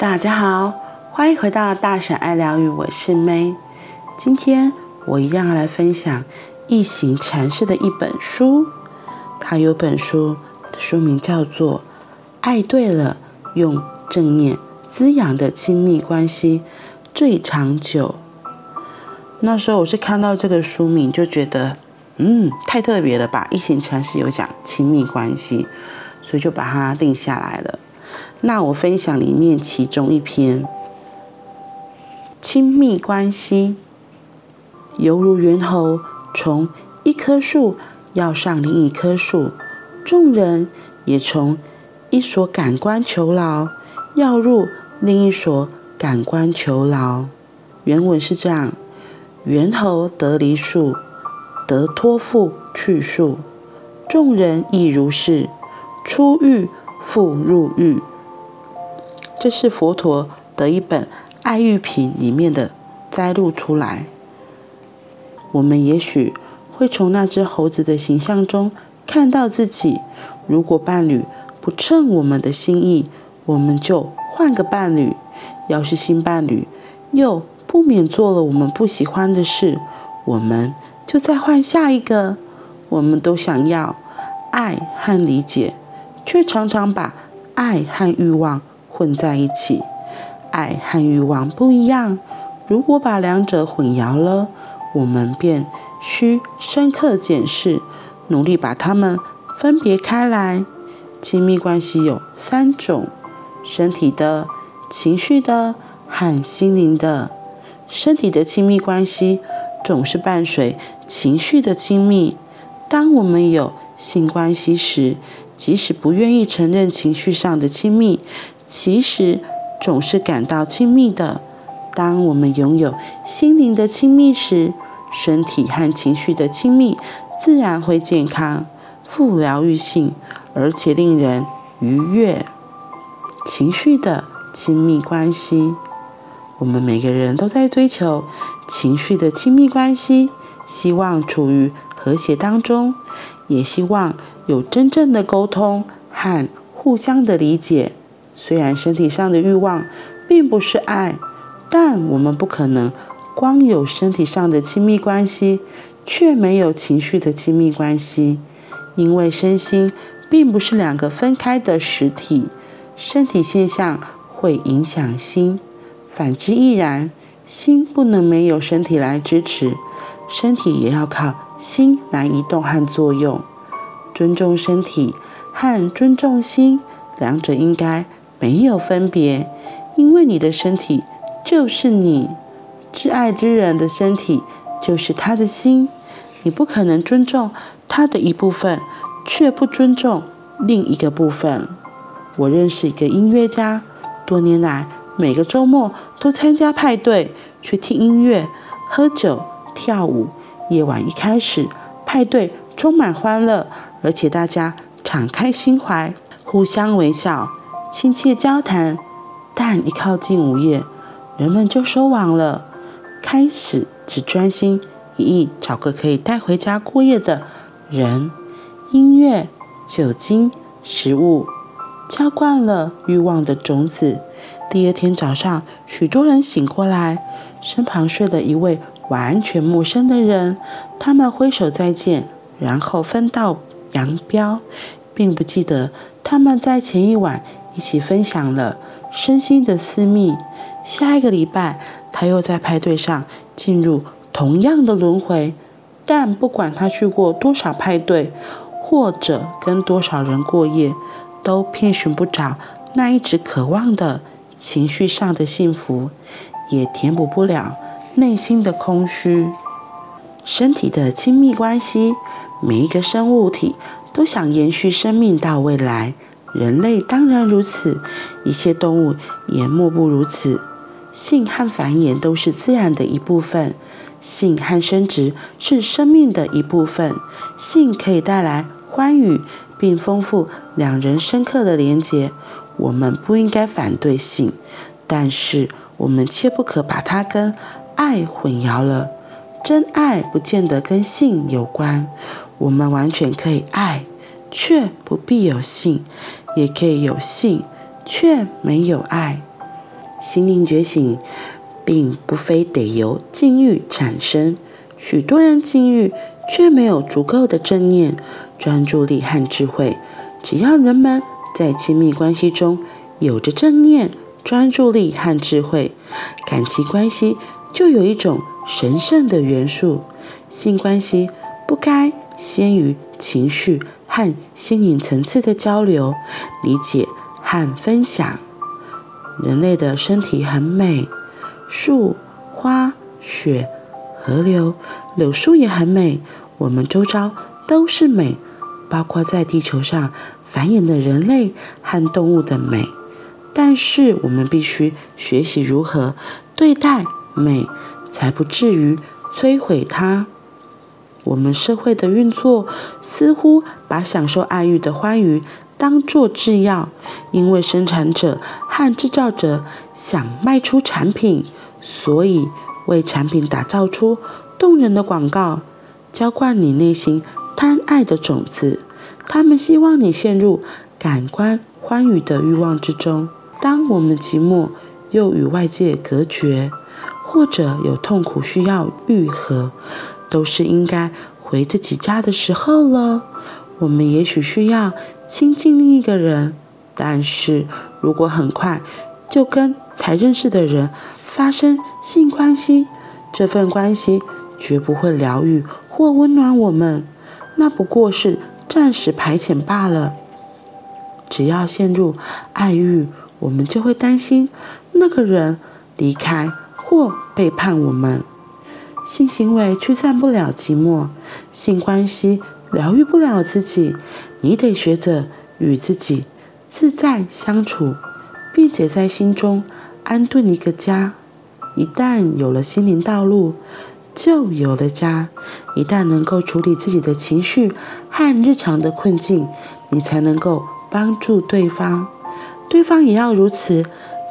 大家好，欢迎回到大婶爱疗愈，我是 May。今天我一样要来分享一行禅师的一本书。他有本书的书名叫做《爱对了，用正念滋养的亲密关系最长久》。那时候我是看到这个书名就觉得，嗯，太特别了吧！一行禅师有讲亲密关系，所以就把它定下来了。那我分享里面其中一篇，亲密关系犹如猿猴从一棵树要上另一棵树，众人也从一所感官囚牢要入另一所感官囚牢。原文是这样：猿猴得离树，得托付去树，众人亦如是，出狱复入狱。这是佛陀的一本《爱欲品》里面的摘录出来。我们也许会从那只猴子的形象中看到自己。如果伴侣不称我们的心意，我们就换个伴侣；要是新伴侣又不免做了我们不喜欢的事，我们就再换下一个。我们都想要爱和理解，却常常把爱和欲望。混在一起，爱和欲望不一样。如果把两者混淆了，我们便需深刻检视，努力把它们分别开来。亲密关系有三种：身体的、情绪的和心灵的。身体的亲密关系总是伴随情绪的亲密。当我们有性关系时，即使不愿意承认情绪上的亲密。其实总是感到亲密的。当我们拥有心灵的亲密时，身体和情绪的亲密自然会健康、富疗愈性，而且令人愉悦。情绪的亲密关系，我们每个人都在追求情绪的亲密关系，希望处于和谐当中，也希望有真正的沟通和互相的理解。虽然身体上的欲望并不是爱，但我们不可能光有身体上的亲密关系，却没有情绪的亲密关系。因为身心并不是两个分开的实体，身体现象会影响心，反之亦然。心不能没有身体来支持，身体也要靠心来移动和作用。尊重身体和尊重心，两者应该。没有分别，因为你的身体就是你，挚爱之人的身体就是他的心。你不可能尊重他的一部分，却不尊重另一个部分。我认识一个音乐家，多年来每个周末都参加派对，去听音乐、喝酒、跳舞。夜晚一开始，派对充满欢乐，而且大家敞开心怀，互相微笑。亲切交谈，但一靠近午夜，人们就收网了，开始只专心一意找个可以带回家过夜的人。音乐、酒精、食物，浇灌了欲望的种子。第二天早上，许多人醒过来，身旁睡了一位完全陌生的人。他们挥手再见，然后分道杨彪，并不记得他们在前一晚。一起分享了身心的私密。下一个礼拜，他又在派对上进入同样的轮回。但不管他去过多少派对，或者跟多少人过夜，都遍寻不着那一直渴望的情绪上的幸福，也填补不了内心的空虚。身体的亲密关系，每一个生物体都想延续生命到未来。人类当然如此，一切动物也莫不如此。性和繁衍都是自然的一部分，性和生殖是生命的一部分。性可以带来欢愉，并丰富两人深刻的连结。我们不应该反对性，但是我们切不可把它跟爱混淆了。真爱不见得跟性有关，我们完全可以爱，却不必有性。也可以有性，却没有爱。心灵觉醒并不非得由境遇产生，许多人境遇却没有足够的正念、专注力和智慧。只要人们在亲密关系中有着正念、专注力和智慧，感情关系就有一种神圣的元素。性关系不该先于情绪和心灵层次的交流、理解和分享。人类的身体很美，树、花、雪、河流、柳树也很美。我们周遭都是美，包括在地球上繁衍的人类和动物的美。但是我们必须学习如何对待美，才不至于摧毁它。我们社会的运作似乎把享受爱欲的欢愉当作制药，因为生产者和制造者想卖出产品，所以为产品打造出动人的广告，浇灌你内心贪爱的种子。他们希望你陷入感官欢愉的欲望之中。当我们寂寞又与外界隔绝，或者有痛苦需要愈合，都是应该回自己家的时候了。我们也许需要亲近另一个人，但是如果很快就跟才认识的人发生性关系，这份关系绝不会疗愈或温暖我们，那不过是暂时排遣罢了。只要陷入爱欲，我们就会担心那个人离开或背叛我们。性行为驱散不了寂寞，性关系疗愈不了自己。你得学着与自己自在相处，并且在心中安顿一个家。一旦有了心灵道路，就有了家。一旦能够处理自己的情绪和日常的困境，你才能够帮助对方，对方也要如此。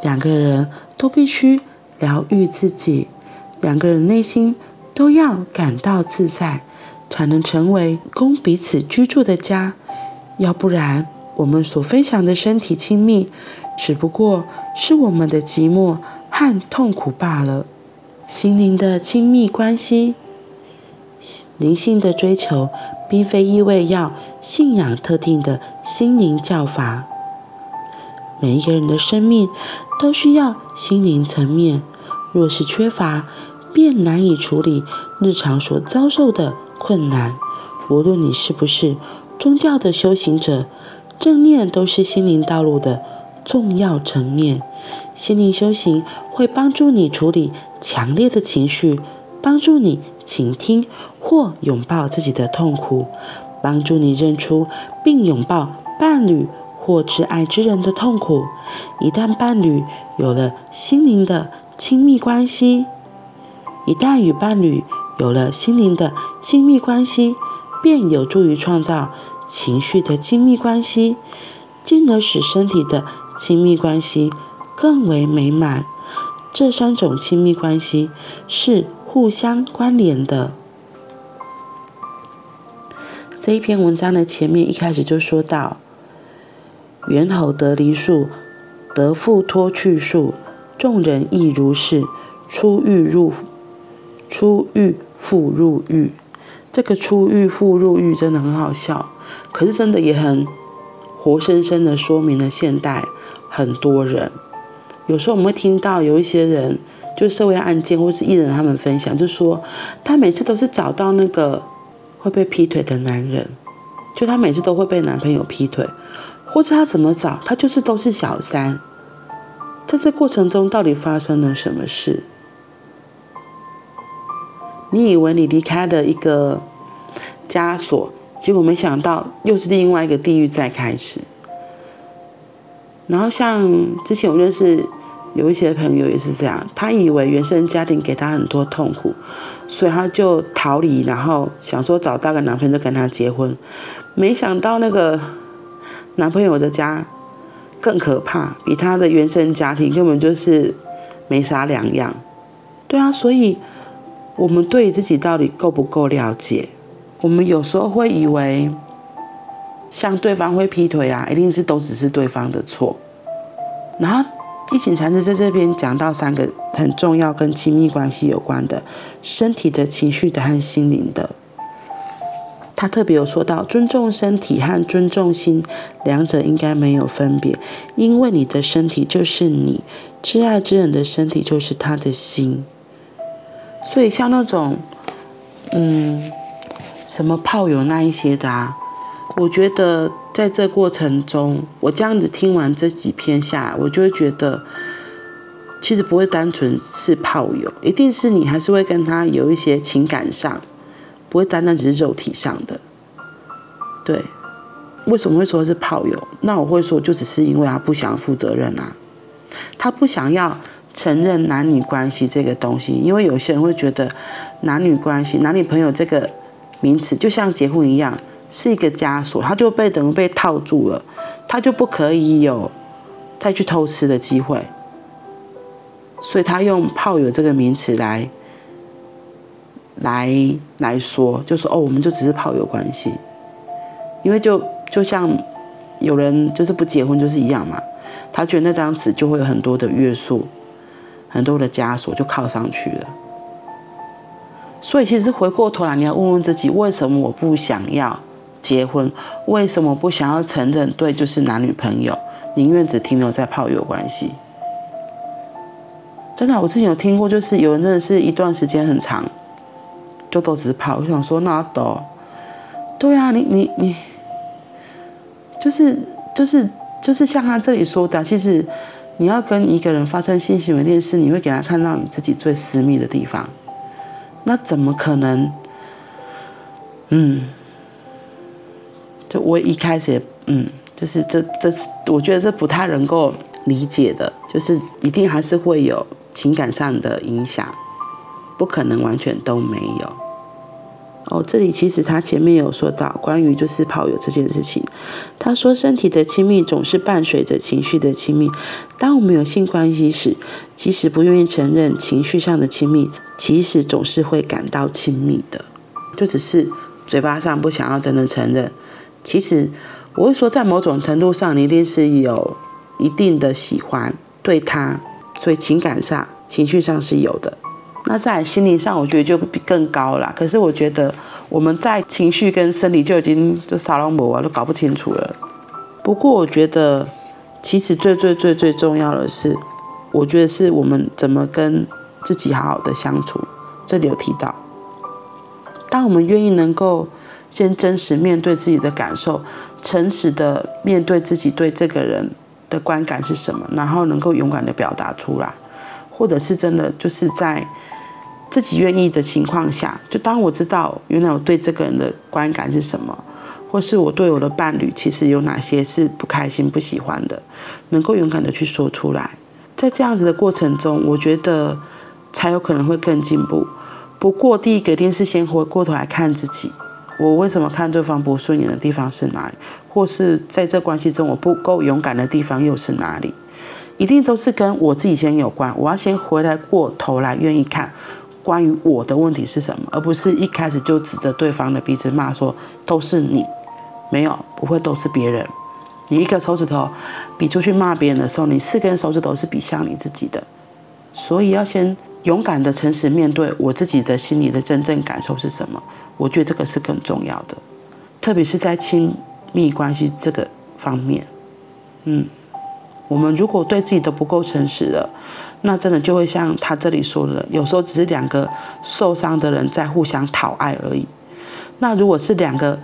两个人都必须疗愈自己。两个人内心都要感到自在，才能成为供彼此居住的家。要不然，我们所分享的身体亲密，只不过是我们的寂寞和痛苦罢了。心灵的亲密关系，灵性的追求，并非意味要信仰特定的心灵教法。每一个人的生命都需要心灵层面，若是缺乏，便难以处理日常所遭受的困难。无论你是不是宗教的修行者，正念都是心灵道路的重要层面。心灵修行会帮助你处理强烈的情绪，帮助你倾听或拥抱自己的痛苦，帮助你认出并拥抱伴侣或挚爱之人的痛苦。一旦伴侣有了心灵的亲密关系，一旦与伴侣有了心灵的亲密关系，便有助于创造情绪的亲密关系，进而使身体的亲密关系更为美满。这三种亲密关系是互相关联的。这一篇文章的前面一开始就说到：猿猴得梨树，得复脱去树，众人亦如是，出狱入。出狱复入狱，这个出狱复入狱真的很好笑，可是真的也很活生生的说明了现代很多人。有时候我们会听到有一些人，就社会案件或是艺人他们分享，就说他每次都是找到那个会被劈腿的男人，就他每次都会被男朋友劈腿，或是他怎么找，他就是都是小三。在这过程中到底发生了什么事？你以为你离开了一个枷锁，结果没想到又是另外一个地狱再开始。然后像之前我认识有一些朋友也是这样，他以为原生家庭给他很多痛苦，所以他就逃离，然后想说找到个男朋友就跟他结婚，没想到那个男朋友的家更可怕，比他的原生家庭根本就是没啥两样。对啊，所以。我们对自己到底够不够了解？我们有时候会以为，像对方会劈腿啊，一定是都只是对方的错。然后疫情禅师在这边讲到三个很重要跟亲密关系有关的，身体的、情绪的和心灵的。他特别有说到，尊重身体和尊重心，两者应该没有分别，因为你的身体就是你，挚爱之人的身体就是他的心。所以像那种，嗯，什么炮友那一些的啊，我觉得。在这过程中，我这样子听完这几篇下来，我就会觉得，其实不会单纯是炮友，一定是你还是会跟他有一些情感上，不会单单只是肉体上的。对，为什么会说是炮友？那我会说，就只是因为他不想要负责任啊，他不想要承认男女关系这个东西，因为有些人会觉得男女关系、男女朋友这个名词就像结婚一样。是一个枷锁，他就被等于被套住了，他就不可以有再去偷吃的机会，所以他用炮友这个名词来来来说，就说哦，我们就只是炮友关系，因为就就像有人就是不结婚就是一样嘛，他觉得那张纸就会有很多的约束，很多的枷锁就靠上去了，所以其实回过头来你要问问自己，为什么我不想要？结婚为什么不想要承认？对，就是男女朋友，宁愿只停留在炮友关系。真的，我之前有听过，就是有人真的是一段时间很长，就都只是怕。我想说，那都对啊，你你你，就是就是就是像他这里说的，其实你要跟一个人发生性行为这件事，你会给他看到你自己最私密的地方，那怎么可能？嗯。就我一开始也，嗯，就是这这，我觉得这不太能够理解的，就是一定还是会有情感上的影响，不可能完全都没有。哦，这里其实他前面有说到关于就是炮友这件事情，他说身体的亲密总是伴随着情绪的亲密。当我们有性关系时，即使不愿意承认情绪上的亲密，其实总是会感到亲密的，就只是嘴巴上不想要真的承认。其实，我会说，在某种程度上，你一定是有一定的喜欢对他，所以情感上、情绪上是有的。那在心理上，我觉得就比更高了。可是，我觉得我们在情绪跟生理就已经就撒浪我都搞不清楚了。不过，我觉得其实最最最最重要的是，我觉得是我们怎么跟自己好好的相处。这里有提到，当我们愿意能够。先真实面对自己的感受，诚实的面对自己对这个人的观感是什么，然后能够勇敢的表达出来，或者是真的就是在自己愿意的情况下，就当我知道原来我对这个人的观感是什么，或是我对我的伴侣其实有哪些是不开心、不喜欢的，能够勇敢的去说出来，在这样子的过程中，我觉得才有可能会更进步。不过第一个一定是先回过头来看自己。我为什么看对方不顺眼的地方是哪里？或是在这关系中我不够勇敢的地方又是哪里？一定都是跟我自己先有关。我要先回来过头来，愿意看关于我的问题是什么，而不是一开始就指着对方的鼻子骂说都是你，没有，不会都是别人。你一个手指头比出去骂别人的时候，你四根手指头是比向你自己的。所以要先勇敢的、诚实面对我自己的心里的真正感受是什么。我觉得这个是更重要的，特别是在亲密关系这个方面，嗯，我们如果对自己都不够诚实了，那真的就会像他这里说的，有时候只是两个受伤的人在互相讨爱而已。那如果是两个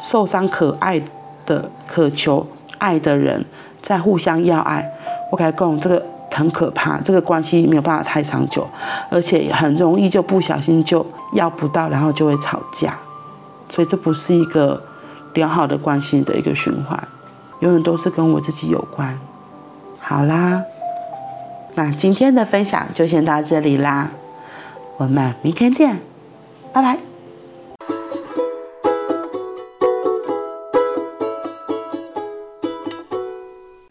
受伤可爱的、渴求爱的人在互相要爱，我感觉这个很可怕，这个关系没有办法太长久，而且很容易就不小心就。要不到，然后就会吵架，所以这不是一个良好的关系的一个循环，永远都是跟我自己有关。好啦，那今天的分享就先到这里啦，我们明天见，拜拜。